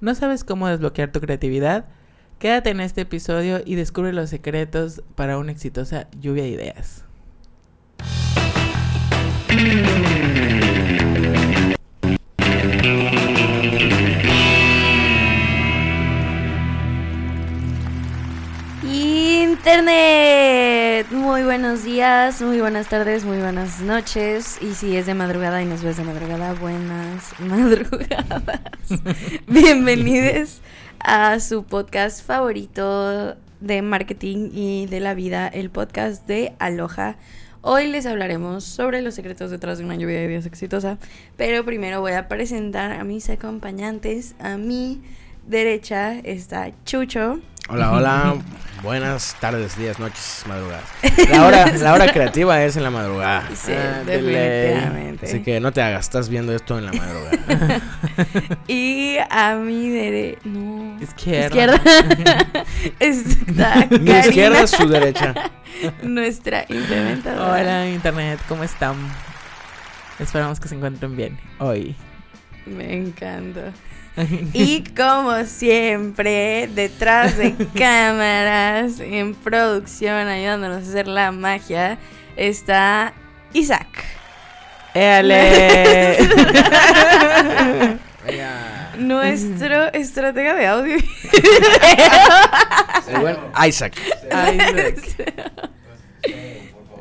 ¿No sabes cómo desbloquear tu creatividad? Quédate en este episodio y descubre los secretos para una exitosa lluvia de ideas. Internet. Muy buenos días, muy buenas tardes, muy buenas noches. Y si es de madrugada y nos ves de madrugada, buenas madrugadas. Bienvenidos a su podcast favorito de marketing y de la vida, el podcast de Aloha. Hoy les hablaremos sobre los secretos detrás de una lluvia de ideas exitosa, pero primero voy a presentar a mis acompañantes. A mi derecha está Chucho. Hola, hola. Buenas tardes, días, noches, madrugadas. La hora, la hora creativa es en la madrugada. Sí, Ah, definitivamente. Así que no te hagas, estás viendo esto en la madrugada. Y a mi derecha. No. Izquierda. Está Mi izquierda es su derecha. nuestra implementadora. Hola Internet, ¿cómo están? Esperamos que se encuentren bien hoy. Me encanta. Y como siempre, detrás de cámaras, en producción, ayudándonos a hacer la magia, está Isaac. ¡Éale! Nuestro estratega de audio. El buen Isaac.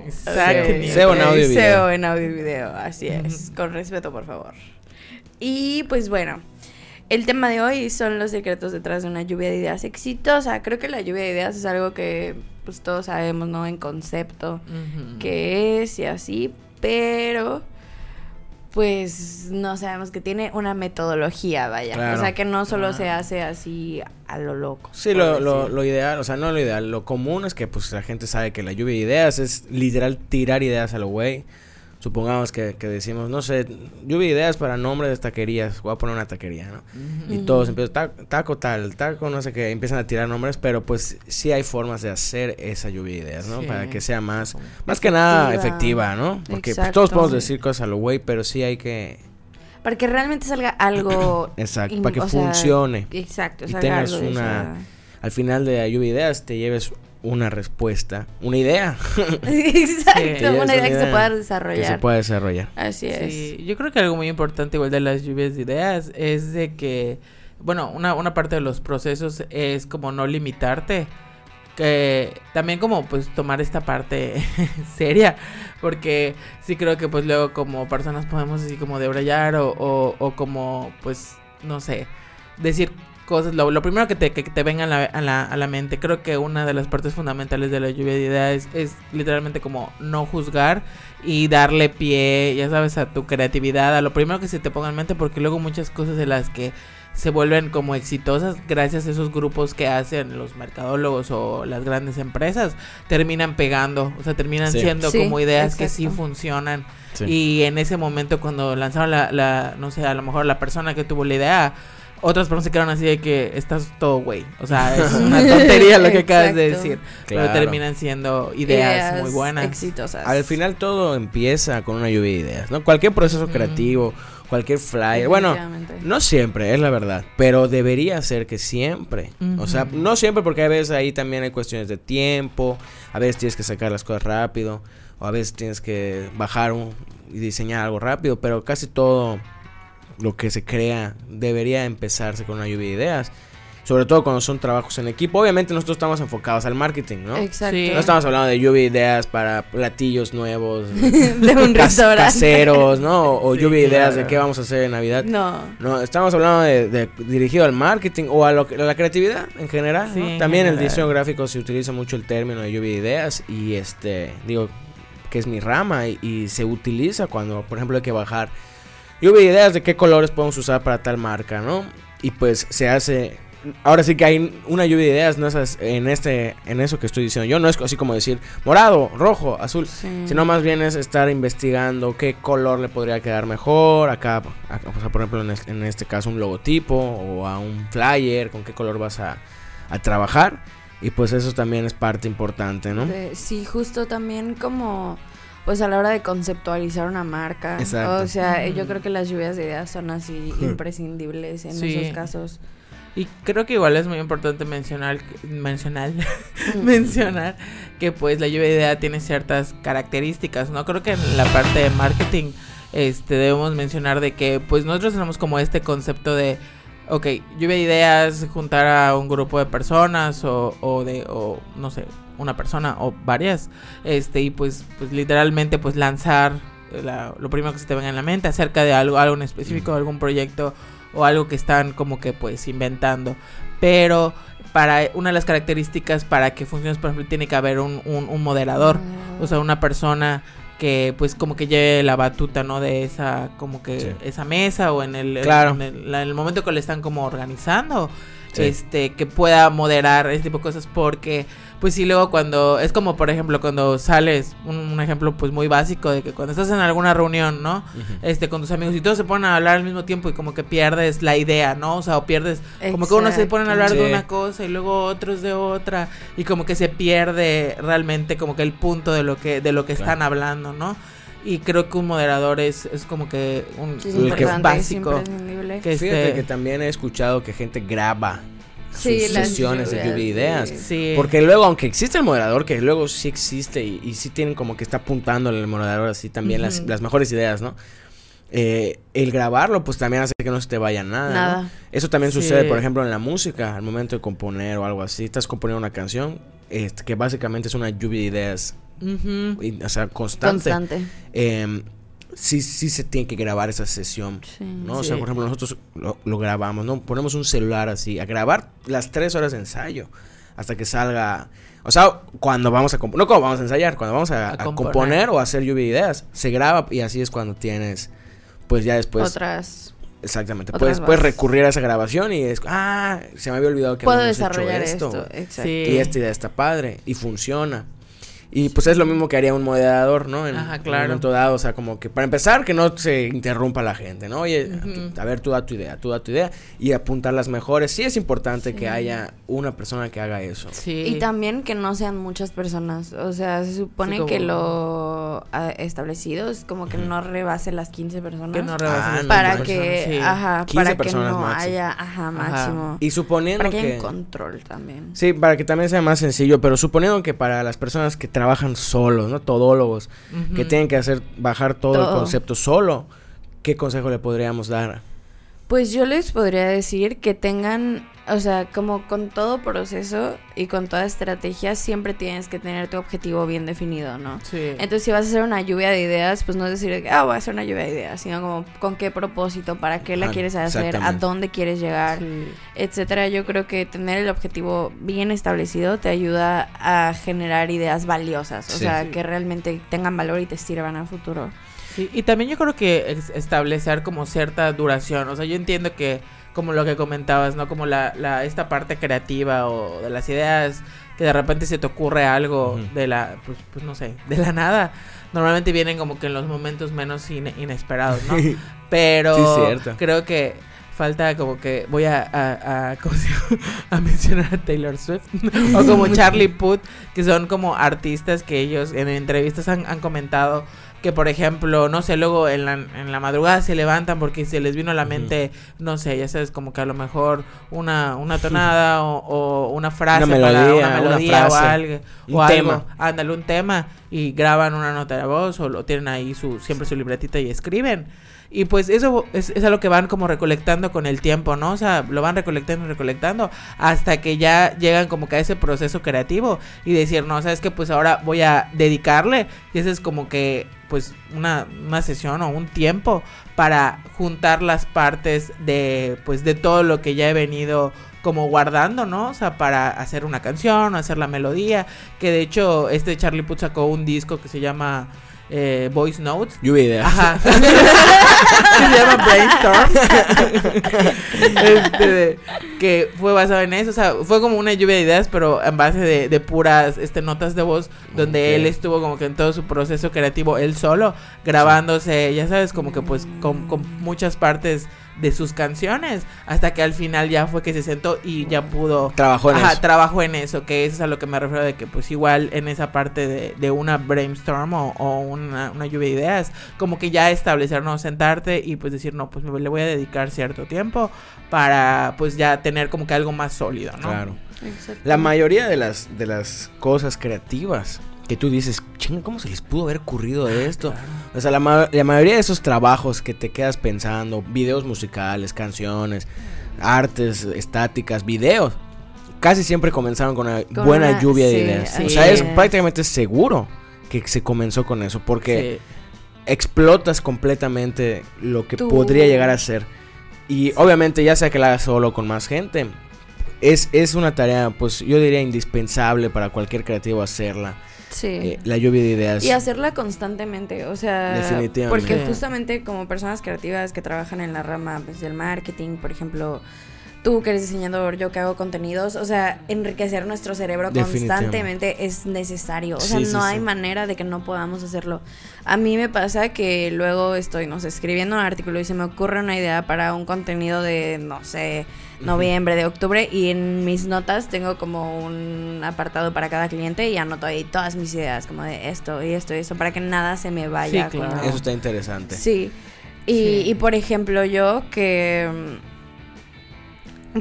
Isaac. SEO en audio y video. SEO en audio y video, así es. Con respeto, por favor. Y pues bueno, el tema de hoy son los secretos detrás de una lluvia de ideas exitosa. Creo que la lluvia de ideas es algo que pues todos sabemos, ¿no? En concepto, qué es y así, pero pues no sabemos que tiene una metodología, vaya. Claro. O sea, que no solo Ah. se hace así a lo loco. Sí, lo, lo, lo ideal, o sea, no lo ideal, lo común es que pues la gente sabe que la lluvia de ideas es literal tirar ideas a lo güey. Supongamos que, que decimos, no sé, lluvia de ideas para nombres de taquerías, voy a poner una taquería, ¿no? Y todos empiezan, "Ta- taco tal, taco no sé qué, empiezan a tirar nombres, pero pues sí hay formas de hacer esa lluvia de ideas, ¿no? Sí. Para que sea más, más que nada Efectiva. ¿no? Porque pues, todos podemos decir cosas a lo güey, pero sí hay que, Para que realmente salga algo. exacto, in- para que o sea, funcione. Exacto, Y tengas algo una- Al final de la lluvia de ideas te lleves una respuesta, una idea Exacto, Sí. una idea que se pueda que se desarrollar. puede desarrollar. Así es. Sí, yo creo que algo muy importante igual de las lluvias de ideas es de que, bueno, una, una parte de los procesos es como no limitarte, que también como pues tomar esta parte seria, porque sí creo que pues luego como personas podemos así como debrayar o, o, o como pues, no sé, decir cosas, lo, lo primero que te, que te venga a la, a, la, a la mente, creo que una de las partes fundamentales de la lluvia de ideas es, es literalmente como no juzgar y darle pie, ya sabes, a tu creatividad, a lo primero que se te ponga en mente, porque luego muchas cosas de las que se vuelven como exitosas gracias a esos grupos que hacen los mercadólogos o las grandes empresas, terminan pegando, o sea, terminan Sí. siendo Sí, como ideas que sí funcionan. Sí. Y en ese momento cuando lanzaron la, la, no sé, a lo mejor la persona que tuvo la idea, otras personas se quedaron así de que estás todo güey. O sea, es una tontería lo que acabas de decir. Claro. Pero terminan siendo ideas, muy buenas. Exitosas. Al final todo empieza con una lluvia de ideas, ¿no? Cualquier proceso Mm. creativo, cualquier flyer, bueno, no siempre, es la verdad, pero debería ser que siempre. O sea, no siempre porque a veces ahí también hay cuestiones de tiempo, a veces tienes que sacar las cosas rápido, o a veces tienes que bajar un- y diseñar algo rápido, pero casi todo lo que se crea debería empezarse con una lluvia de ideas. Sobre todo cuando son trabajos en equipo. Obviamente nosotros estamos enfocados al marketing, ¿no? Exacto. Sí. No estamos hablando de lluvia de ideas para platillos nuevos, de un cas- restaurante. caseros, ¿no? O Sí, lluvia de ideas claro. de qué vamos a hacer en Navidad. No. No, estamos hablando de, de dirigido al marketing o a, lo a la creatividad en general. Sí, ¿no? en También en el diseño gráfico se utiliza mucho el término de lluvia de ideas y este, digo, que es mi rama y, y se utiliza cuando, por ejemplo, hay que bajar lluvia de ideas de qué colores podemos usar para tal marca, ¿no? Y pues se hace ahora sí que hay una lluvia de ideas, no en este, en eso que estoy diciendo. Yo no es así como decir morado, rojo, azul, Sí. sino más bien es estar investigando qué color le podría quedar mejor. Acá, acá, o sea, por ejemplo, en este, en este caso un logotipo o a un flyer, con qué color vas a, a trabajar. Y pues eso también es parte importante, ¿no? Sí, justo también como pues a la hora de conceptualizar una marca. Exacto. O sea, Ujú. yo creo que las lluvias de ideas son así imprescindibles en Sí. esos casos. Y creo que igual es muy importante mencionar, mencionar, mencionar que pues la lluvia de idea tiene ciertas características, ¿no? Creo que en la parte de marketing este debemos mencionar de que pues nosotros tenemos como este concepto de ok, lluvia de ideas, juntar a un grupo de personas o, o de, o no sé, una persona o varias, este, y pues, pues literalmente pues lanzar lo primero que se te venga en la mente acerca de algo, algo en específico, algún proyecto o algo que están como que pues inventando. Pero para una de las características para que funcione, por ejemplo, tiene que haber un, un, moderador, o sea, una persona que pues como que lleve la batuta, ¿no? De esa, como que esa mesa o en el, en, el, momento que le están como organizando, este, que pueda moderar ese tipo de cosas porque pues sí, luego cuando, es como por ejemplo cuando sales, un, ejemplo pues muy básico de que cuando estás en alguna reunión, ¿no? Este, con tus amigos y todos se ponen a hablar al mismo tiempo y como que pierdes la idea, ¿no? O sea, o pierdes, como que uno se ponen a hablar de una cosa y luego otros de otra y como que se pierde realmente como que el punto de lo que, de lo que están hablando, ¿no? y creo que un moderador es, es como que un básico. que Fíjate este que también he escuchado que gente graba sus sesiones de lluvia de ideas. Porque luego, aunque existe el moderador, que luego sí existe y, y sí tienen como que está apuntando el moderador así también las, las, mejores ideas, ¿no? Eh, el grabarlo, pues también hace que no se te vaya nada. Eso también sucede, por ejemplo, en la música, al momento de componer o algo así. Estás componiendo una canción este, que básicamente es una lluvia de ideas. o sea, constante. constante. Eh, sí, sí se tiene que grabar esa sesión, ¿no? O sea, por ejemplo, nosotros lo, grabamos, ¿no? Ponemos un celular así, a grabar las tres horas de ensayo, hasta que salga... O sea, cuando vamos a... No cuando vamos a ensayar, cuando vamos a, componer. o a hacer lluvia de ideas, se graba y así es cuando tienes, pues ya después... Otras... Exactamente, puedes, puedes recurrir a esa grabación y es, ah, se me había olvidado que Puedo desarrollar esto. Exacto. Y esta idea está padre y funciona. Y pues es lo mismo que haría un moderador, ¿no? En, Ajá, claro. un momento dado, o sea, como que para empezar, que no se interrumpa la gente, ¿no? Oye, a, ver, tú da tu idea, tú da tu idea y apuntar las mejores. Sí es importante que haya una persona que haga eso. Sí. Y también que no sean muchas personas. O sea, se supone que lo establecido es como que no rebase las 15 personas. Que no rebase ah, Para que, ajá, para que no haya, ajá, máximo. Y suponiendo para que... que haya control también. Sí, para que también sea más sencillo, pero suponiendo que para las personas que trabajan solos, ¿no? Todólogos, que tienen que hacer, bajar todo, el concepto solo. ¿Qué consejo le podríamos dar? Pues yo les podría decir que tengan o sea, como con todo proceso y con toda estrategia, siempre tienes que tener tu objetivo bien definido, ¿no? Sí. Entonces, si vas a hacer una lluvia de ideas, pues no es decir, ah, voy a hacer una lluvia de ideas, sino como con qué propósito, para qué la quieres hacer, a dónde quieres llegar, etcétera. Yo creo que tener el objetivo bien establecido te ayuda a generar ideas valiosas, o sea, que realmente tengan valor y te sirvan a futuro. Sí, y también yo creo que establecer como cierta duración, o sea, yo entiendo que como lo que comentabas, ¿no? Como la, la, esta parte creativa o de las ideas que de repente se te ocurre algo de la, pues, pues, no sé, de la nada. Normalmente vienen como que en los momentos menos inesperados, ¿no? Pero creo que falta como que voy a, a, a, a mencionar a Taylor Swift o como Charlie Puth, que son como artistas que ellos en entrevistas han, han comentado que por ejemplo, no sé, luego en la, en la madrugada se levantan porque se les vino a la mente, no sé, ya sabes, como que a lo mejor una, una tonada o, una frase una melodía, una melodía o algo. Un tema. Ándale, un tema y graban una nota de voz o lo tienen ahí su siempre su libretita y escriben. Y pues eso es, es algo que van como recolectando con el tiempo, ¿no? O sea, lo van recolectando y recolectando hasta que ya llegan como que a ese proceso creativo y decir, no, sabes que pues ahora voy a dedicarle y ese es como que pues una, una sesión o un tiempo para juntar las partes de pues de todo lo que ya he venido como guardando, ¿no? O sea, para hacer una canción, hacer la melodía, que de hecho este Charlie Puth sacó un disco que se llama eh, voice notes. Lluvia ideas. Ajá. se llama Brainstorm. este, que fue basado en eso. O sea, fue como una lluvia de ideas, pero en base de, de puras este, notas de voz, donde él estuvo como que en todo su proceso creativo, él solo, grabándose, ya sabes, como que pues con, con muchas partes de sus canciones hasta que al final ya fue que se sentó y ya pudo trabajó en eso trabajó en eso que eso es a lo que me refiero de que pues igual en esa parte de, de una brainstorm o, o una, una lluvia de ideas, como que ya establecer, no, sentarte y pues decir, no, pues me le voy a dedicar cierto tiempo para pues ya tener como que algo más sólido, ¿no? Claro. La mayoría de las, de las cosas creativas que tú dices, chinga, ¿cómo se les pudo haber ocurrido esto? O sea, la, ma- la mayoría de esos trabajos que te quedas pensando, videos musicales, canciones, artes estáticas, videos, casi siempre comenzaron con una Con buena una- lluvia de ideas. o sea, es es. prácticamente seguro que se comenzó con eso, porque explotas completamente lo que Tú- podría llegar a ser. Y obviamente, ya sea que la hagas solo con más gente, es, es una tarea, pues yo diría indispensable para cualquier creativo hacerla. Sí. Eh, la lluvia de ideas. Y hacerla constantemente, o sea, Definitivamente. porque justamente como personas creativas que trabajan en la rama pues, del marketing, por ejemplo, tú que eres diseñador, yo que hago contenidos, o sea, enriquecer nuestro cerebro constantemente es necesario, o sea, Sí, sí, no hay sí. manera de que no podamos hacerlo. A mí me pasa que luego estoy, no sé, escribiendo un artículo y se me ocurre una idea para un contenido de, no sé, noviembre, de octubre, y en mis notas tengo como un apartado para cada cliente y anoto ahí todas mis ideas, como de esto y esto y esto, para que nada se me vaya. Sí, claro. como- Eso está interesante. Sí. Y, y por ejemplo, yo que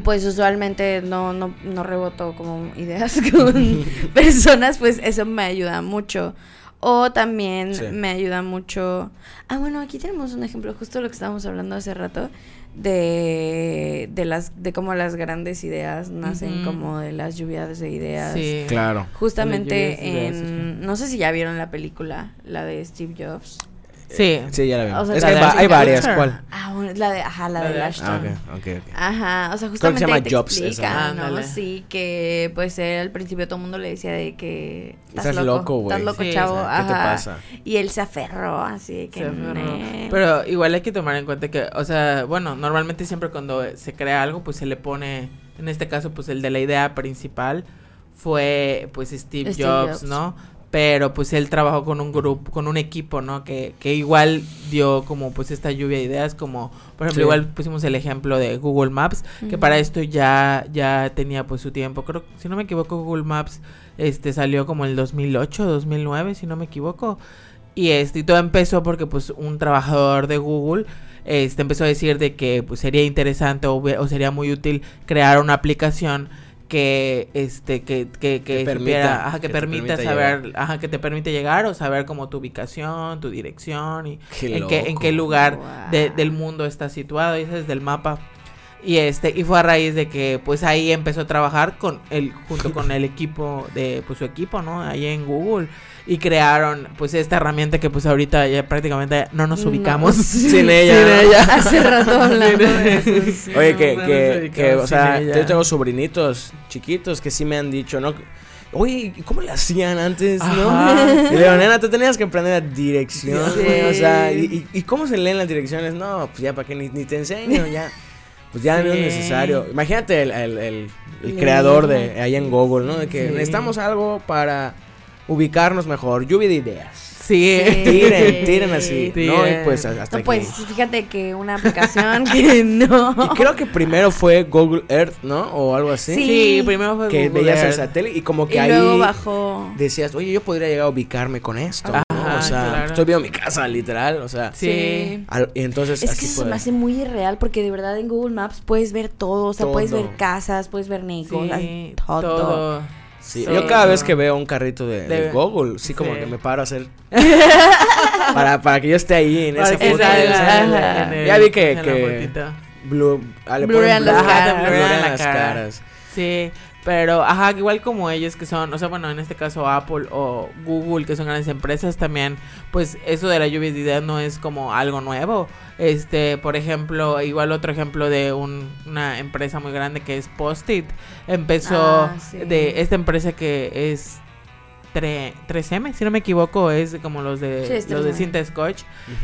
pues usualmente no, no, no reboto como ideas con personas, pues eso me ayuda mucho. O también Sí. me ayuda mucho. Ah, bueno, aquí tenemos un ejemplo, justo lo que estábamos hablando hace rato, de, de las, de cómo las grandes ideas nacen como de las lluvias de ideas. Sí. Claro. Justamente ideas, en, no sé si ya vieron la película, la de Steve Jobs. Sí. Sí, ya la vimos. O sea, es la que hay, va- varias. ¿Cuál? Ah, bueno, la de, ajá, la, La de, de Ashton. Ah, ok, ok, ok. Ajá, o sea, Creo que se justamente llama te Jobs esa. explica, ¿no? Ándale. Sí, que pues él al principio todo el mundo le decía de que Estás loco, güey. Estás loco, Sí, chavo. o sea, ¿qué te pasa? Y él se aferró, así que Se aferró. "Nee". Pero igual hay que tomar en cuenta que, o sea, bueno, normalmente siempre cuando se crea algo, pues se le pone, en este caso, pues el de la idea principal fue, pues Steve, Steve Jobs, Jobs. ¿no? Pero pues él trabajó con un grupo, con un equipo, ¿no? Que, que igual dio como pues esta lluvia de ideas, como por ejemplo Sí. igual pusimos el ejemplo de Google Maps, que para esto ya, ya tenía pues su tiempo. Creo, si no me equivoco, Google Maps este salió como el 2008, 2009, si no me equivoco. Y este y todo empezó porque pues un trabajador de Google este empezó a decir de que pues sería interesante o sería muy útil crear una aplicación que este que que, que, Que permita- supiera- ajá, que, que te permita permita saber ajá, que te permite llegar o saber como tu ubicación tu dirección y Qué en qué en loco. qué lugar Guau. de- del mundo está situado y ese es del mapa y este y fue a raíz de que pues ahí empezó a trabajar con el junto con el equipo de pues su equipo no ahí en Google y crearon pues esta herramienta que pues ahorita ya prácticamente no nos No, ubicamos sí, Sin ella. Hace rato hablando de eso, sí. Oye, que, no, que, que, o sea, sin ella. yo tengo sobrinitos chiquitos que sí me han dicho, ¿no? Oye, ¿y ¿cómo le hacían antes, no? Y le digo, nena, tú tenías que aprender la dirección, Sí. güey, O sea, ¿y, cómo se leen las direcciones? No, pues ya, ¿para qué? Ni, ni te enseño, ya. Pues ya no es necesario. Imagínate el, el, el- creador de ahí en Google, ¿no? De que Sí. necesitamos algo para ubicarnos mejor. Lluvia de ideas. sí, Sí. Tiren, tiren así. Sí, ¿no? Y pues hasta No, que- pues fíjate que una aplicación que no. Y creo que primero fue Google Earth, ¿no? O algo así. Sí. Sí, primero fue Que Google veías el Earth. satélite y como que Y ahí luego bajó. decías, oye, yo podría llegar a ubicarme con esto. ¿no? Ajá, O sea, claro. estoy viendo mi casa, literal. O sea, Sí. al- y entonces Es así que eso se me hace muy irreal porque de verdad en Google Maps puedes ver todo, o sea, puedes ver casas, puedes ver negocios, Sí, todo. todo. Sí, Sí. Yo cada vez que veo un carrito de, de De- Google, sí como sí. que me paro a hacer... para, para que yo esté ahí en esa foto. ya en sabes. el- Ya vi que... en que blue, ah, le Blurean ponen las blue, caras. la las cara. caras. Sí, pero ajá, igual como ellos que son, o sea, bueno, en este caso Apple o Google, que son grandes empresas también, pues eso de la lluvia de ideas no es como algo nuevo. Este, por ejemplo, igual otro ejemplo de un- una empresa muy grande que es Post-it, empezó Ah, sí. de esta empresa que es tre- 3M, si no me equivoco, es como los de Sí, los de 3M. cinta Scotch,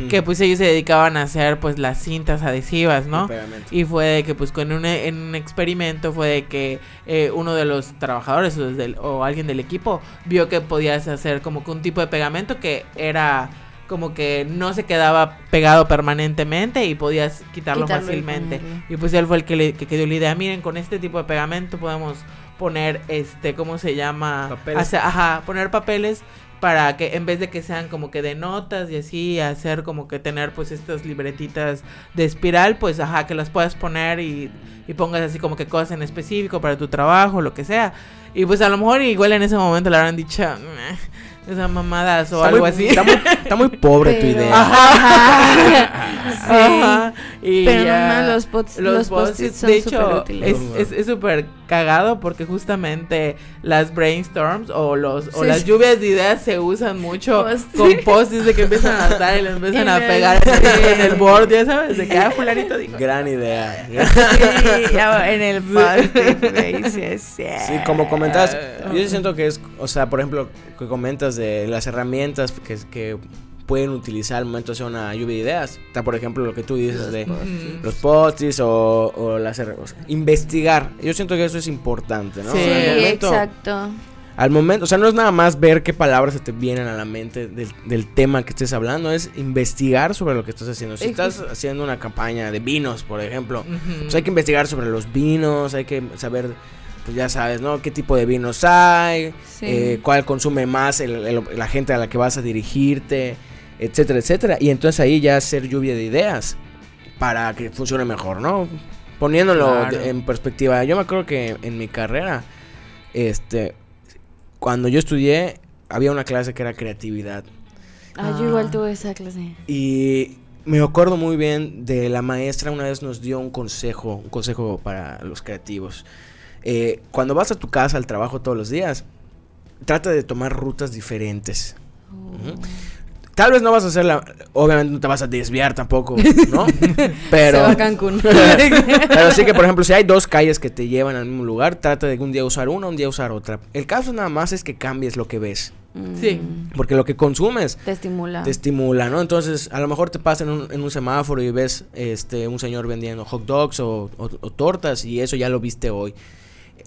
que pues ellos se dedicaban a hacer pues las cintas adhesivas, ¿no? Y fue de que, pues, con un, en un experimento fue de que eh, uno de los trabajadores o, del- o alguien del equipo vio que podías hacer como que un tipo de pegamento que era como que no se quedaba pegado permanentemente y podías quitarlo, fácilmente. Y pues él fue el que, le, que dio la idea, miren, con este tipo de pegamento podemos poner, este, ¿cómo se llama? Papeles. Hacer- ajá, poner papeles para que en vez de que sean como que de notas y así, hacer como que tener pues estas libretitas de espiral, pues ajá, que las puedas poner y, y pongas así como que cosas en específico para tu trabajo, lo que sea. Y pues a lo mejor igual en ese momento le habrán dicho, "Meh, esas mamadas o Está algo muy- así. Está muy, está muy pobre tu idea. Ajá. Ajá, y Pero ya. no, los post- Los los post-its, post-its son de hecho, superútiles. es es- es súper cagado porque justamente las brainstorms o los o Sí, las lluvias de ideas se usan mucho Post- con post-its de que empiezan a dar y les empiezan a pegar así en el board, ya sabes, de que ah, fulanito dijo. Gran idea. Sí, ya en el post-it, sí, sí. Sí, como comentas, Ah. yo siento que es, o sea, por ejemplo, que comentas de las herramientas que, que pueden utilizar al momento de hacer una lluvia de ideas. Está, por ejemplo, lo que tú dices de los post-its o, o las o sea, investigar. Yo siento que eso es importante, ¿no? Sí, Sí, al, momento, exacto. al momento, o sea, no es nada más ver qué palabras se te vienen a la mente del, del tema que estés hablando, es investigar sobre lo que estás haciendo. Si estás haciendo una campaña de vinos, por ejemplo, pues hay que investigar sobre los vinos, hay que saber, pues ya sabes, ¿no? ¿Qué tipo de vinos hay? Sí. eh, cuál consume más el- el- la gente a la que vas a dirigirte, etcétera, etcétera. Y entonces ahí ya hacer lluvia de ideas para que funcione mejor, ¿no? Poniéndolo Claro. de- en perspectiva, yo me acuerdo que en mi carrera, este, cuando yo estudié, había una clase que era creatividad. Ah, yo igual tuve esa clase. Y me acuerdo muy bien de la maestra una vez nos dio un consejo, un consejo para los creativos. Eh, cuando vas a tu casa, al trabajo todos los días, trata de tomar rutas diferentes. Ujú. Tal vez no vas a hacer la... Obviamente no te vas a desviar tampoco, ¿no? Pero... Se va a Cancún. Pero sí que, por ejemplo, si hay dos calles que te llevan al mismo lugar, trata de un día usar una, un día usar otra. El caso nada más es que cambies lo que ves. Sí. Mm, Porque lo que consumes Te estimula. te estimula, ¿no? Entonces, a lo mejor te pasa en un, en un semáforo y ves este un señor vendiendo hot dogs o, o- o tortas y eso ya lo viste hoy.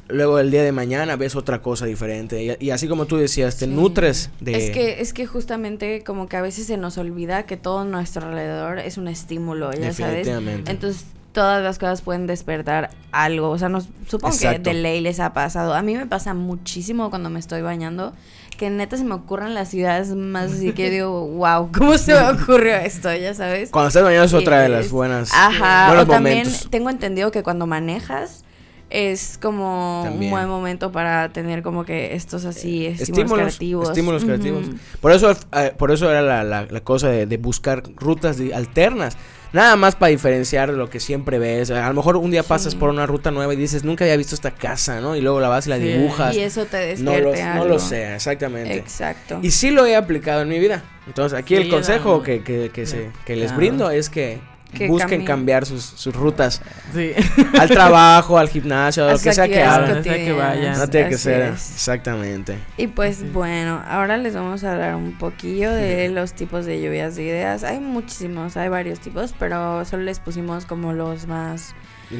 Luego el día de mañana ves otra cosa diferente y, y así como tú decías, te Sí. nutres de... Es que, es que justamente como que a veces se nos olvida que todo nuestro alrededor es un estímulo, ya sabes. Definitivamente. Entonces todas las cosas pueden despertar algo. O sea, nos, supongo Exacto. que de ley les ha pasado. A mí me pasa muchísimo cuando me estoy bañando. Que neta se me ocurren las ideas más así que digo, wow, ¿cómo se me ocurrió esto? Ya sabes. Cuando estás bañando es otra de las buenas... Ajá, buenos o también momentos. tengo entendido que cuando manejas es como También. un buen momento para tener como que estos así estímulos, estímulos creativos. estímulos creativos. Por eso, eh, por eso era la, la- la cosa de, de buscar rutas de- alternas. Nada más para diferenciar lo que siempre ves. A lo mejor un día pasas Sí. por una ruta nueva y dices, nunca había visto esta casa, ¿no? Y luego la vas y la Sí. dibujas. Y eso te no lo, no lo sé, exactamente. Exacto. Y sí lo he aplicado en mi vida. Entonces, aquí el consejo no. que, que, que, se- que les brindo es que, Que busquen cambiar sus, sus rutas Sí. al trabajo, al gimnasio, a lo que sea que hagan. Que vayan. No tiene que ser es. exactamente. Y pues Sí. bueno, ahora les vamos a hablar un poquillo de los tipos de lluvias de ideas. Hay muchísimos, hay varios tipos, pero solo les pusimos como los más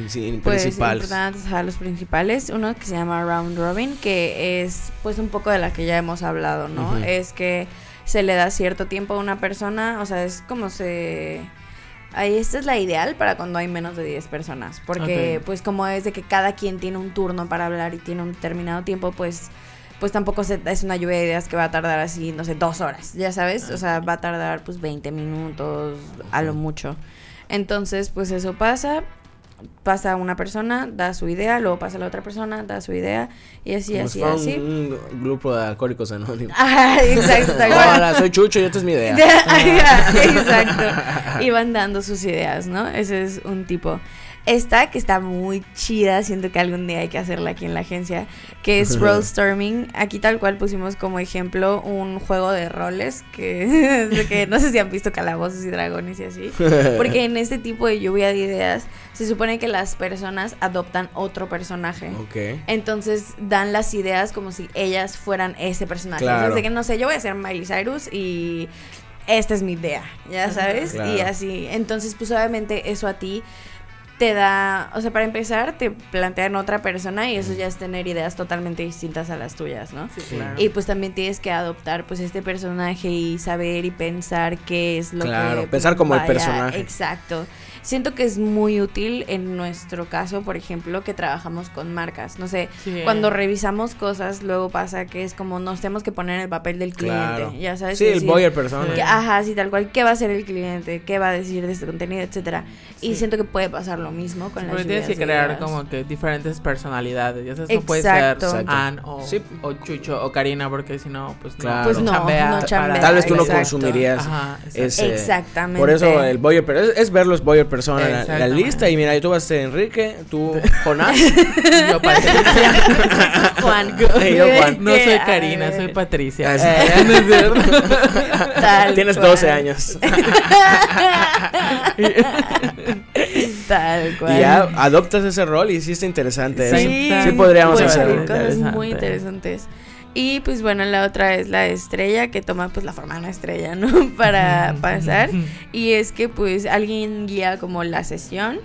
sí, pues, principales. importantes, los principales. Uno que se llama Round Robin, que es pues un poco de la que ya hemos hablado, ¿no? Es que se le da cierto tiempo a una persona, o sea, es como se... Ahí esta es la ideal para cuando hay menos de 10 personas, porque pues como es de que cada quien tiene un turno para hablar y tiene un determinado tiempo, pues pues tampoco se- es una lluvia de ideas que va a tardar así, no sé, dos horas, ya sabes, o sea, va a tardar pues 20 minutos a lo mucho. Entonces, pues eso pasa, pasa una persona, da su idea, luego pasa la otra persona, da su idea, y así, Como así, un- así. Un, grupo de alcohólicos anónimos. Ajá, exacto. Hola, soy Chucho y esta es mi idea. Exacto. Y van dando sus ideas, ¿no? Ese es un tipo. Esta, que está muy chida, siento que algún día hay que hacerla aquí en la agencia, que es Rollstorming. Aquí tal cual pusimos como ejemplo un juego de roles, que, no sé si han visto calabozos y dragones y así. Porque en este tipo de lluvia de ideas se supone que las personas adoptan otro personaje. ok. Entonces dan las ideas como si ellas fueran ese personaje. Claro. Entonces, de que no sé, yo voy a ser Miley Cyrus y esta es mi idea, ya sabes, Claro. y así. Entonces, pues obviamente eso a ti te da, o sea, para empezar, te plantean otra persona y eso ya es tener ideas totalmente distintas a las tuyas, ¿no? Sí, claro. Y pues también tienes que adoptar pues este personaje y saber y pensar qué es lo que... Claro, pensar como el personaje. Exacto. Siento que es muy útil en nuestro caso, por ejemplo, que trabajamos con marcas. No sé, Sí. cuando revisamos cosas, luego pasa que es como nos tenemos que poner en el papel del cliente. Claro. Ya sabes. Sí, el boyer persona. que, ajá, sí, tal cual. ¿Qué va a hacer el cliente? ¿Qué va a decir de este contenido? Etcétera. Y Sí. siento que puede pasar lo mismo con las Porque tienes que crear ideas. como que diferentes personalidades. Ya sabes, no puede ser Exacto. Ann o, Sí. o Chucho o Karina, porque si no, pues Claro. no, Pues no, chambea no para- chambea, Tal vez tú no exacto. consumirías Ajá, exacto. ese- Exactamente. Por eso el boyer per- es, es ver los boyer persona la, la lista y mira, tú vas a ser Enrique, tú Jonás. Yo, Patricia. Juan. Y yo, Juan. No soy Karina, soy Patricia. Eh, no es cierto. tal Tienes cual. 12 años. Tal cual. Y ya adoptas ese rol y sí está interesante. Sí, eso. sí podríamos hacerlo. cosas Interesante. muy interesantes. Y pues bueno, la otra es la estrella que toma pues la forma de una estrella, ¿no? Para pasar. Y es que pues alguien guía como la sesión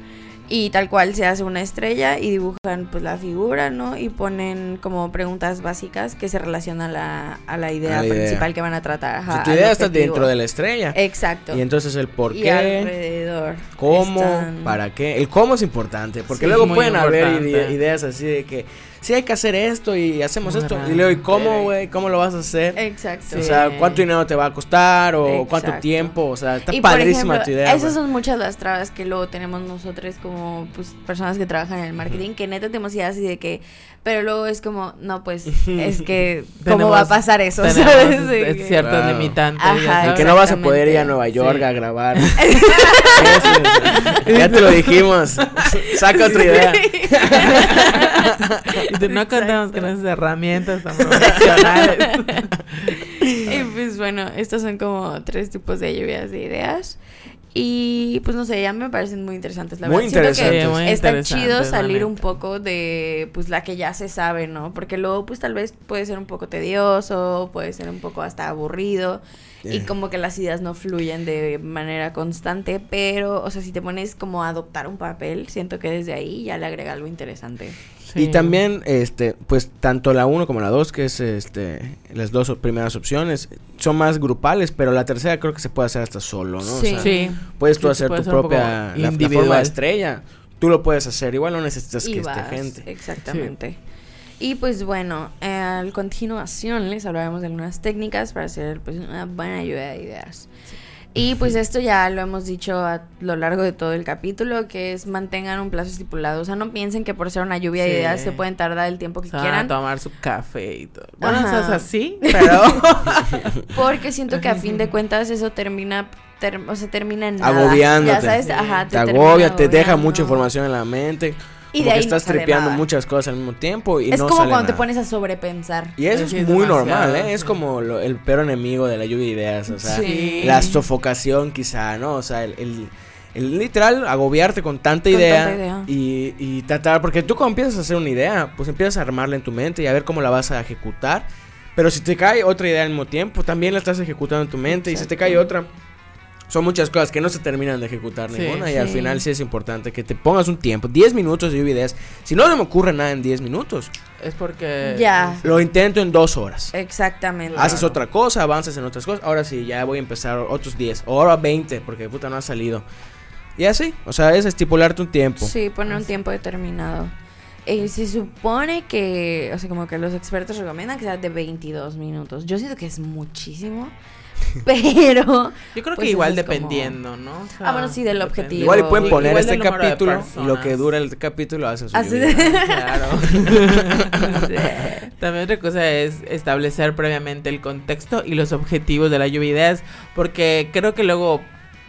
y tal cual se hace una estrella y dibujan pues la figura, ¿no? Y ponen como preguntas básicas que se relacionan a la, a la idea A la idea. principal que van a tratar. O sea, ajá, tu idea está dentro de la estrella. Exacto. Y entonces el por Y qué, alrededor. cómo, están- para qué. El cómo es importante, porque Sí, luego pueden haber ide- ideas así de que sí hay que hacer esto y hacemos Muy esto. Y luego, ¿y cómo, güey? ¿Cómo lo vas a hacer? Exacto. O sea, ¿cuánto dinero te va a costar o cuánto tiempo? O sea, está Y, padrísima ejemplo, tu idea. Esas son muchas las trabas que luego tenemos nosotros como pues personas que trabajan en el marketing, que neta tenemos ideas así de que, pero luego es como, no, pues es que, ¿cómo va a pasar eso? Tenemos ¿Sabes? Es Claro. limitantes. Ajá, Y que no vas a poder ir a. Nueva York Sí. a grabar. Ya te lo dijimos. Saca otra idea. Y tú, no contamos con esas herramientas tan profesionales. y pues bueno, estos son como tres tipos de lluvias de ideas. Y pues no sé, ya me parecen muy interesantes, la Muy verdad. Siento que muy está chido salir un poco de pues la que ya se sabe, ¿no? Porque luego pues tal vez puede ser un poco tedioso, puede ser un poco hasta aburrido. Y Eh. como que las ideas no fluyen de manera constante, pero, o sea, si te pones como a adoptar un papel, siento que desde ahí ya le agrega algo interesante. Y también, este, pues tanto la 1 como la 2, que es este, las dos primeras opciones, son más grupales, pero la tercera creo que se puede hacer hasta solo, ¿no? O Sí. sea, Sí. Puedes tú Sí, hacer puede tu propia la- la, individual. forma de estrella. Tú lo puedes hacer, igual no necesitas Y que vas, esté gente. Exactamente. Y pues bueno, eh, a continuación les hablaremos de algunas técnicas para hacer pues una buena lluvia de ideas. Y pues esto ya lo hemos dicho a lo largo de todo el capítulo, que es mantengan un plazo estipulado. O sea, no piensen que por ser una lluvia Sí. de ideas se pueden tardar el tiempo que O sea, quieran. tomar su café y todo. Bueno, Ajá. eso es así, pero... Porque siento que a fin de cuentas eso termina, ter- o sea, termina en nada. Agobiándote. Ya sabes, Sí. ajá, Te termina agobia, te deja mucha información en la mente. Y de ahí estás nada. muchas cosas al mismo tiempo y Es no como sale cuando te pones a sobrepensar. Y eso es es muy normal, ¿eh? Es como lo- el peor enemigo de la lluvia de ideas, o sea, Sí. la sofocación quizá, ¿no? O sea, el, el- el literal agobiarte con tanta Con idea, tanta idea. Y, y tratar, porque tú cuando empiezas a hacer una idea, pues empiezas a armarla en tu mente y a ver cómo la vas a ejecutar, pero si te cae otra idea al mismo tiempo, también la estás ejecutando en tu mente y si te cae otra... Son muchas cosas que no se terminan de ejecutar Sí. ninguna y al Sí. final sí es importante que te pongas un tiempo, 10 minutos de ideas. Si no se me ocurre nada en 10 minutos, Es porque... Ya. lo intento en dos horas. Exactamente. Haces Claro. otra cosa, avanzas en otras cosas. Ahora sí, ya voy a empezar otros 10. O ahora 20, porque puta no ha salido. Y así, o sea, es estipularte un tiempo. Sí, poner un tiempo determinado. Eh, se supone que, o sea, como que los expertos recomiendan que sea de 22 minutos. Yo siento que es muchísimo, pero... Yo creo Pues que igual eso es como- dependiendo, ¿no? O sea, Ah, bueno, sí, del depende. objetivo. Igual y pueden poner igual este capítulo y lo que dura el capítulo hacen su Así lluvia de-. Claro. También otra cosa es establecer previamente el contexto y los objetivos de la lluvia de ideas, porque creo que luego,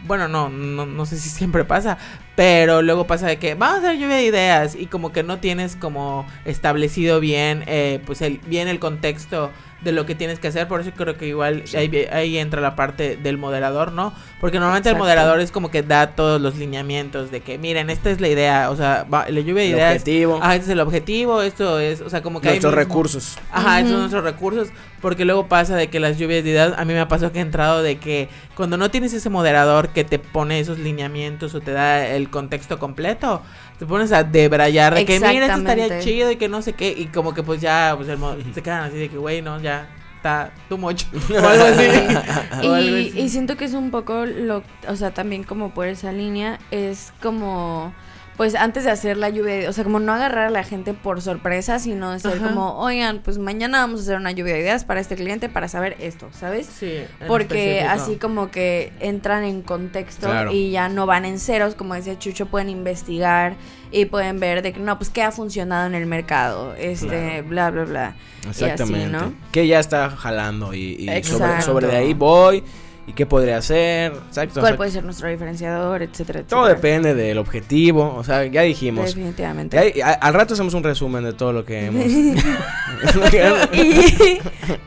bueno, no, no, no sé si siempre pasa, pero luego pasa de que vamos a hacer lluvia de ideas y como que no tienes como establecido bien, eh, pues el, bien el contexto de lo que tienes que hacer. Por eso creo que igual ahí, ahí entra la parte del moderador, ¿no? Porque normalmente el Exacto. moderador es como que da todos los lineamientos de que, miren, esta es la idea, o sea, va, la lluvia de El ideas. objetivo, Ah, este es el objetivo, esto es, o sea, como que hay nuestros mismo- recursos. Ajá, esos son nuestros recursos. Porque luego pasa de que las lluvias de ideas, a mí me ha pasado que he entrado de que cuando no tienes ese moderador que te pone esos lineamientos o te da el contexto completo, te pones a debrayar de que mira, esto estaría chido y que no sé qué. Y como que pues ya, pues el mo- se quedan así de que, güey, no, ya está too much. o algo así. O algo Y, así. y siento que es un poco lo, o sea, también como por esa línea, es como, pues antes de hacer la lluvia, de- o sea, como no agarrar a la gente por sorpresa, sino ser Ajá. como, oigan, pues mañana vamos a hacer una lluvia de ideas para este cliente para saber esto, ¿sabes? Sí, Porque específico. así como que entran en contexto Claro. y ya no van en ceros, como decía Chucho, pueden investigar y pueden ver de que no, pues qué ha funcionado en el mercado, este, bla, bla, bla. Y así, Exactamente. ¿no? Que ya está jalando y, y sobre, sobre de ahí voy y qué podría hacer. Exacto. ¿Cuál puede ser nuestro diferenciador, etcétera, etcétera? todo depende del objetivo. O sea, ya dijimos. Definitivamente. A- al rato hacemos un resumen de todo lo que hemos. y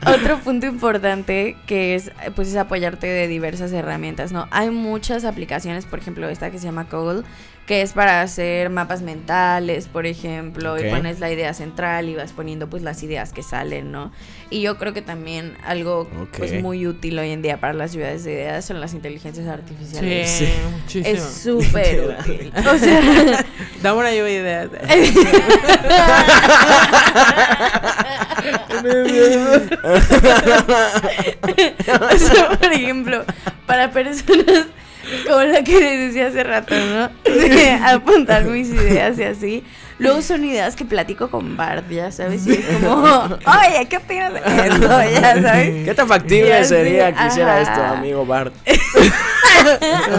otro punto importante que es pues es apoyarte de diversas herramientas, ¿no? Hay muchas aplicaciones, por ejemplo, esta que se llama Google, que es para hacer mapas mentales, por ejemplo, Ok. y pones la idea central y vas poniendo pues las ideas que salen, ¿no? Y yo creo que también algo Ok. pues muy útil hoy en día para las ciudades de ideas son las inteligencias Sí, artificiales. Sí. muchísimo. Es súper útil. O sea, Dame una lluvia de ideas. O sea, por ejemplo, para personas como la que les decía hace rato, ¿no? De apuntar mis ideas y así. Luego son ideas que platico con Bart, ya sabes, y es como, oye, ¿qué opinas de esto? Ya sabes. ¿Qué tan factible Ya sería que hiciera esto, amigo Bart?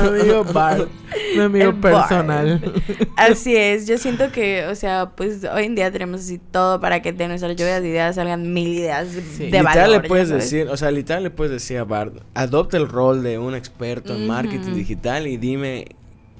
Mi amigo Bart. Mi amigo El personal. Así es, yo siento que, o sea, pues hoy en día tenemos así todo para que de nuestras lluvias de ideas salgan mil ideas Sí. de literal valor. le ya puedes decir, o sea, literal le puedes decir a Bart, adopta el rol de un experto en marketing digital y dime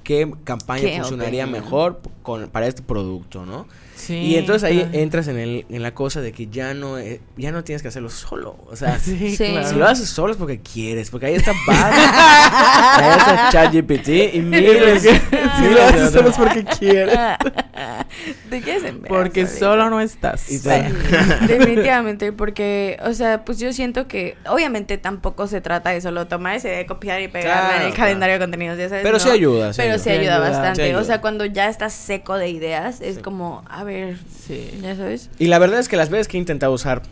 qué campaña ¿Qué funcionaría mejor con, para este producto, ¿no? Sí, y entonces ahí claro. entras en, el, en la cosa de que ya no, eh, ya no tienes que hacerlo solo, o sea, Sí, Sí. claro. Si lo haces solo es porque quieres, porque ahí está Bart, ahí está ChatGPT y miles, Si lo haces solo es porque quieres. ¿De qué se Porque solo no estás. Y Sí, te- definitivamente, porque, o sea, pues yo siento que obviamente tampoco se trata de solo tomar ese de copiar y pegarla Claro, en el claro. calendario de contenidos, ya sabes. Pero ¿no? sí ayuda, sí Pero ayuda. sí ayuda, bastante. ayuda. O sea, cuando ya estás seco de ideas, es Sí. como, a ver, Sí. ya sabes. Y la verdad es que las veces que he intentado usar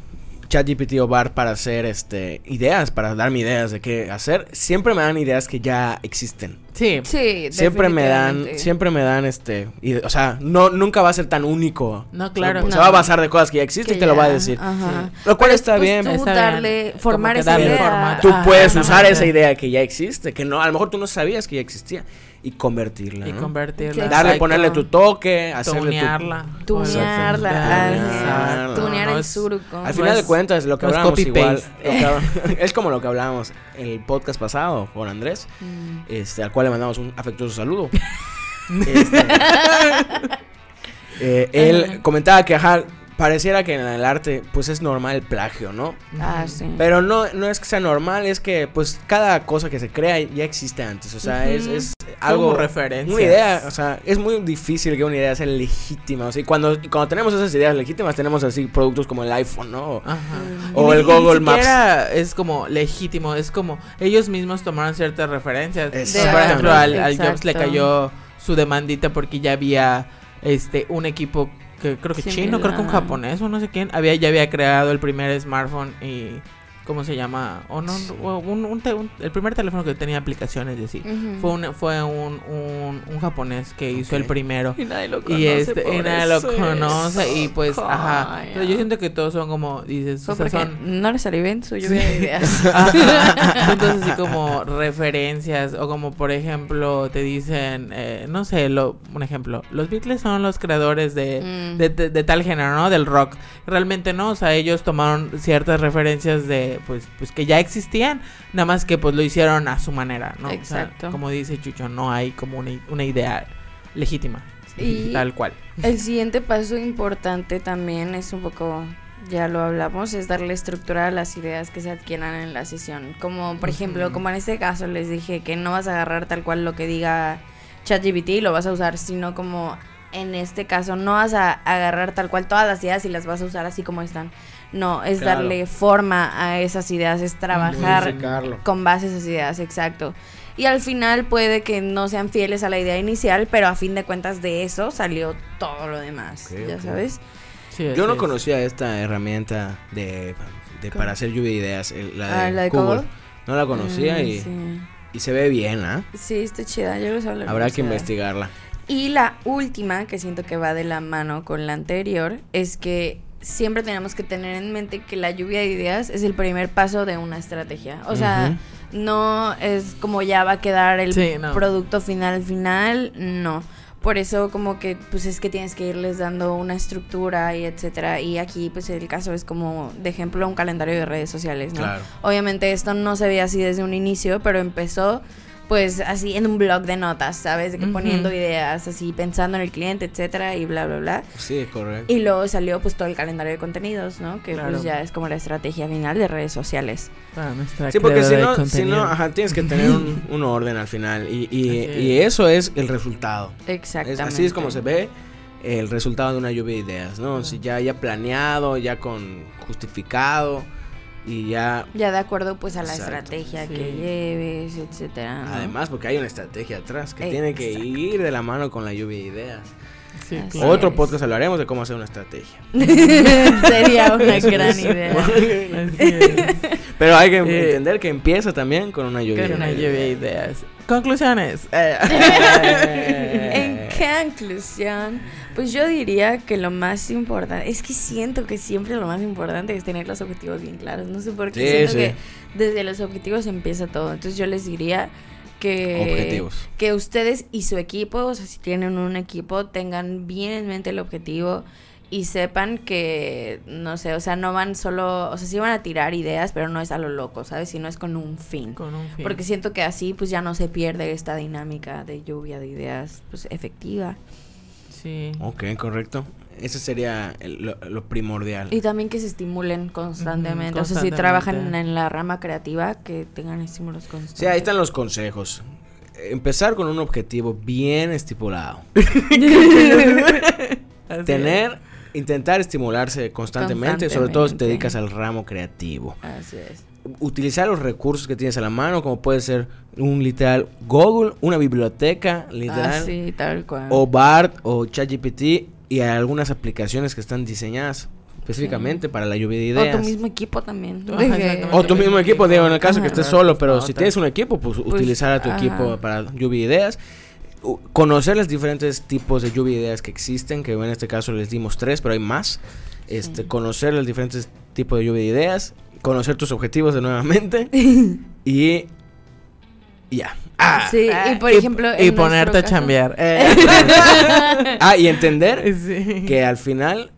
ChatGPT o Bart para hacer este ideas, para darme ideas de qué hacer, siempre me dan ideas que ya existen. Sí. Sí, Siempre me dan, siempre me dan este, o sea, no nunca va a ser tan único. No, claro. Se No. va a basar de cosas que ya existen Que y te lo va a decir. Ajá. Lo cual Pero, está pues, bien. Tú Está bien. darle, Como formar esa darle idea. formato. Tú puedes no, usar no, esa idea que ya existe, que no, a lo mejor tú no sabías que ya existía y convertirla, Y ¿no? convertirla. Sí, Darle, ponerle tu toque, hacerle tu Tunearla. Tunearla, Tunearla. tunear No, el surco. Al final de es- cuentas, lo que hablábamos igual, que es como lo que hablábamos en el podcast pasado con Andrés, Mm. este, al cual le mandamos un afectuoso saludo. Este, eh, él comentaba que, ajá, pareciera que en el arte, pues es normal el plagio, ¿no? Ah, sí. Pero no, no es que sea normal, es que pues cada cosa que se crea ya existe antes. O sea, es, Ujú. es algo. Como referencia. Una idea, o sea, es muy difícil que una idea sea legítima. O sea, y cuando, y cuando tenemos esas ideas legítimas, tenemos así productos como el iPhone, ¿no? Ajá. O Y el ni- y ni Google Maps. es como legítimo, es como ellos mismos tomaron ciertas referencias. Por ejemplo, al, al Jobs le cayó su demandita porque ya había este un equipo que creo que chino, creo que un japonés o no sé quién, había ya había creado el primer smartphone y ¿cómo se llama? O no, o un- un te- un- el primer teléfono que tenía aplicaciones y así. Ujú. Fue un fue un, un, un japonés que hizo el primero. Y nadie lo Y este, y nadie lo conoce y pues, ajá. Pero yo siento que todos son como, dices, o sea, son... no le salió bien su lluvia de ideas. Entonces así como referencias o como por ejemplo te dicen, eh, no sé, lo, un ejemplo, los Beatles son los creadores de, Mm. de, de- de tal género, ¿no? Del rock. Realmente no, o sea, ellos tomaron ciertas referencias de, pues, pues que ya existían, nada más que pues lo hicieron a su manera, ¿no? O sea, Exacto. como dice Chucho, no hay como una, una idea legítima, Y- tal cual. El siguiente paso importante también es un poco ya lo hablamos, es darle estructura a las ideas que se adquieran en la sesión. Como, por ejemplo, como en este caso les dije que no vas a agarrar tal cual lo que diga ChatGPT y lo vas a usar, sino como en este caso no vas a agarrar tal cual todas las ideas y las vas a usar así como están. No, es Claro. darle forma a esas ideas, es trabajar con base a esas ideas, exacto. Y al final puede que no sean fieles a la idea inicial, pero a fin de cuentas de eso salió todo lo demás, ya sabes. Sí, Yo no es. conocía esta herramienta de, de para hacer lluvia de ideas, el- la de, Ah, ¿la de Google. Google? No la conocía Ah, y, sí. y se ve bien, ¿ah? Sí, está chida, yo lo usaba en la Habrá que investigarla. Y la última, que siento que va de la mano con la anterior, es que siempre tenemos que tener en mente que la lluvia de ideas es el primer paso de una estrategia. O sea, no es como ya va a quedar el Sí, no. producto final final, no. Por eso como que pues es que tienes que irles dando una estructura y etcétera. Y aquí pues el caso es como de ejemplo un calendario de redes sociales, ¿no? Claro. Obviamente esto no se veía así desde un inicio, pero empezó pues así en un blog de notas, ¿sabes? De que poniendo ideas, así pensando en el cliente, etcétera, y bla, bla, bla. Sí, correcto. Y luego salió pues todo el calendario de contenidos, ¿no? Que Claro. pues ya es como la estrategia final de redes sociales. Nuestra Sí, porque si no, si no, ajá, tienes que tener un, un orden al final. Y, y, y es. eso es el resultado. Es- Exactamente. así es como se ve el resultado de una lluvia de ideas, ¿no? Si ya, ya planeado, ya con justificado y ya... Ya de acuerdo pues a la Exacto. estrategia Sí. que lleves, etcétera. ¿no? Además, porque hay una estrategia atrás que Exacto. tiene que ir de la mano con la lluvia de ideas. Sí, claro. Otro podcast hablaremos de cómo hacer una estrategia. Sería una gran idea. Pero hay que Eh, entender que empieza también con una lluvia Con de una ideas. lluvia de ideas. Conclusiones. Eh. En conclusión, pues yo diría que lo más importante, es que siento que siempre lo más importante es tener los objetivos bien claros. No sé por qué Sí, siento sí. que desde los objetivos empieza todo. Entonces yo les diría que Objetivos. que ustedes y su equipo, o sea, si tienen un equipo, tengan bien en mente el objetivo y sepan que, no sé, o sea, no van solo, o sea, sí van a tirar ideas, pero no es a lo loco, ¿sabes? Sino es con un fin. Con un fin. Porque siento que así pues ya no se pierde esta dinámica de lluvia de ideas pues efectiva. Sí. Ok, correcto. Ese sería el- lo, lo primordial. Y también que se estimulen constantemente. O sea, si trabajan en la rama creativa, que tengan estímulos constantes. Sí, ahí están los consejos. Empezar con un objetivo bien estipulado. Tener, intentar estimularse constantemente, sobre todo si te dedicas al ramo creativo. Así es. Utilizar los recursos que tienes a la mano, como puede ser un literal Google, una biblioteca literal, Así, tal cual. o BART o ChatGPT y algunas aplicaciones que están diseñadas específicamente para la lluvia de O ideas. tu mismo equipo también. Ajá, que-. O tu mismo equipo, digo, en el caso que Ajá. estés solo, pero No, si tienes un equipo, pues, utilizar a tu ajá. equipo para lluvia de ideas. Conocer los diferentes tipos de lluvia de ideas que existen, que en este caso les dimos tres, pero hay más. Este, Sí. conocer los diferentes tipos de lluvia de ideas, conocer tus objetivos de nuevamente y ya. Ah, Sí, y por y- ejemplo. Y ponerte a chambear. Eh. ah, y entender sí. que al final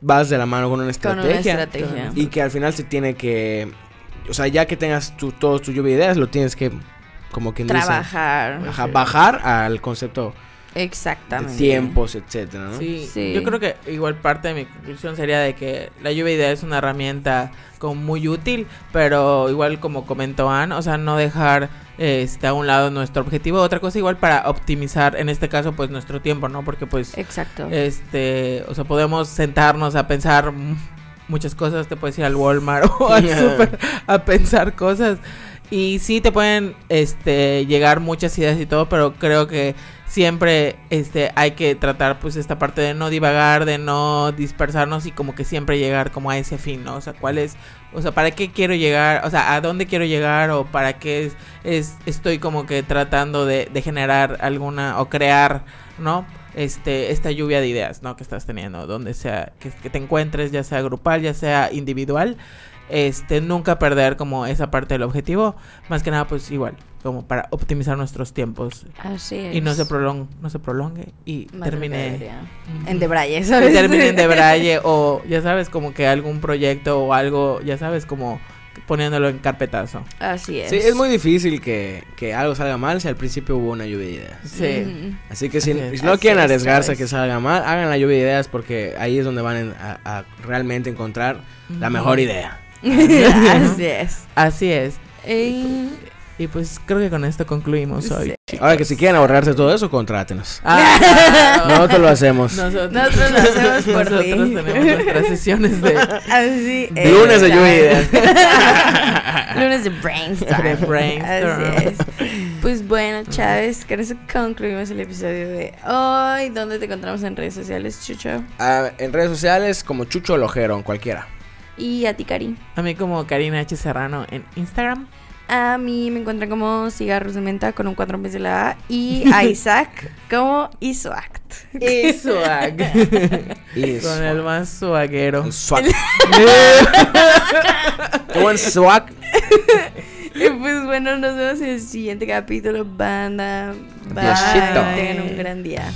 vas de la mano con una Con una estrategia. estrategia. Y que al final se tiene que. O sea, ya que tengas tu, todos tus lluvia de ideas, lo tienes que. Como quien dice. Trabajar. bajar al concepto de Exactamente. tiempos, etcétera, ¿no? Sí, Sí. yo creo que igual parte de mi conclusión sería de que la lluvia de ideas es una herramienta como muy útil, pero igual como comentó Ann, o sea, no dejar este a un lado nuestro objetivo, otra cosa igual para optimizar en este caso pues nuestro tiempo, ¿no? Porque pues Exacto. este, o sea, podemos sentarnos a pensar muchas cosas, te puedes ir al Walmart o al super a pensar cosas y sí te pueden este llegar muchas ideas y todo, pero creo que siempre este hay que tratar pues esta parte de no divagar, de no dispersarnos y como que siempre llegar como a ese fin, ¿no? O sea, cuál es o sea, ¿para qué quiero llegar? O sea, ¿a dónde quiero llegar? ¿O para qué es, es- estoy como que tratando de, de generar alguna o crear, ¿no? Este, esta lluvia de ideas, ¿no? Que estás teniendo, donde sea, que, que te encuentres, ya sea grupal, ya sea individual. Este, nunca perder como esa parte del objetivo. Más que nada, pues igual, como para optimizar nuestros tiempos. Así es. Y no se, prolong, no se prolongue y Más termine... En Debraye, Que ¿sabes? termine en debraye o ya sabes como que algún proyecto o algo ya sabes como poniéndolo en carpetazo. Así es. Sí, es muy difícil que, que algo salga mal si al principio hubo una lluvia de ideas. Sí. Mm. Así que si, Así es. no Así quieren es, arriesgarse a ¿sabes? que salga mal, hagan la lluvia de ideas porque ahí es donde van a, a realmente encontrar la mejor idea. Así es. Así es. Eh, Y pues creo que con esto concluimos hoy. sí. Ahora que si quieren ahorrarse todo eso, contrátenos. Ah, Nosotros lo hacemos. Nosotros, Nosotros lo hacemos por Nosotros ti. tenemos nuestras sesiones de, Así es. Lunes de lluvia. Lunes de brainstorm. De brainstorm. Así es. Pues bueno, Chávez, con eso concluimos el episodio de hoy. ¿Dónde te encontramos en redes sociales, Chucho? Ah, en redes sociales como Chucho Lojero, en cualquiera. Y a ti, Cari. a mí como Karina H. Serrano en Instagram. A mí me encuentran como cigarros de menta con un 4 en vez de la A. Y a Isaac como Isuact. Y Con el más suaguero. el swag. Qué buen swag. Y pues bueno, nos vemos en el siguiente capítulo, banda. Bye. Tengan un gran día.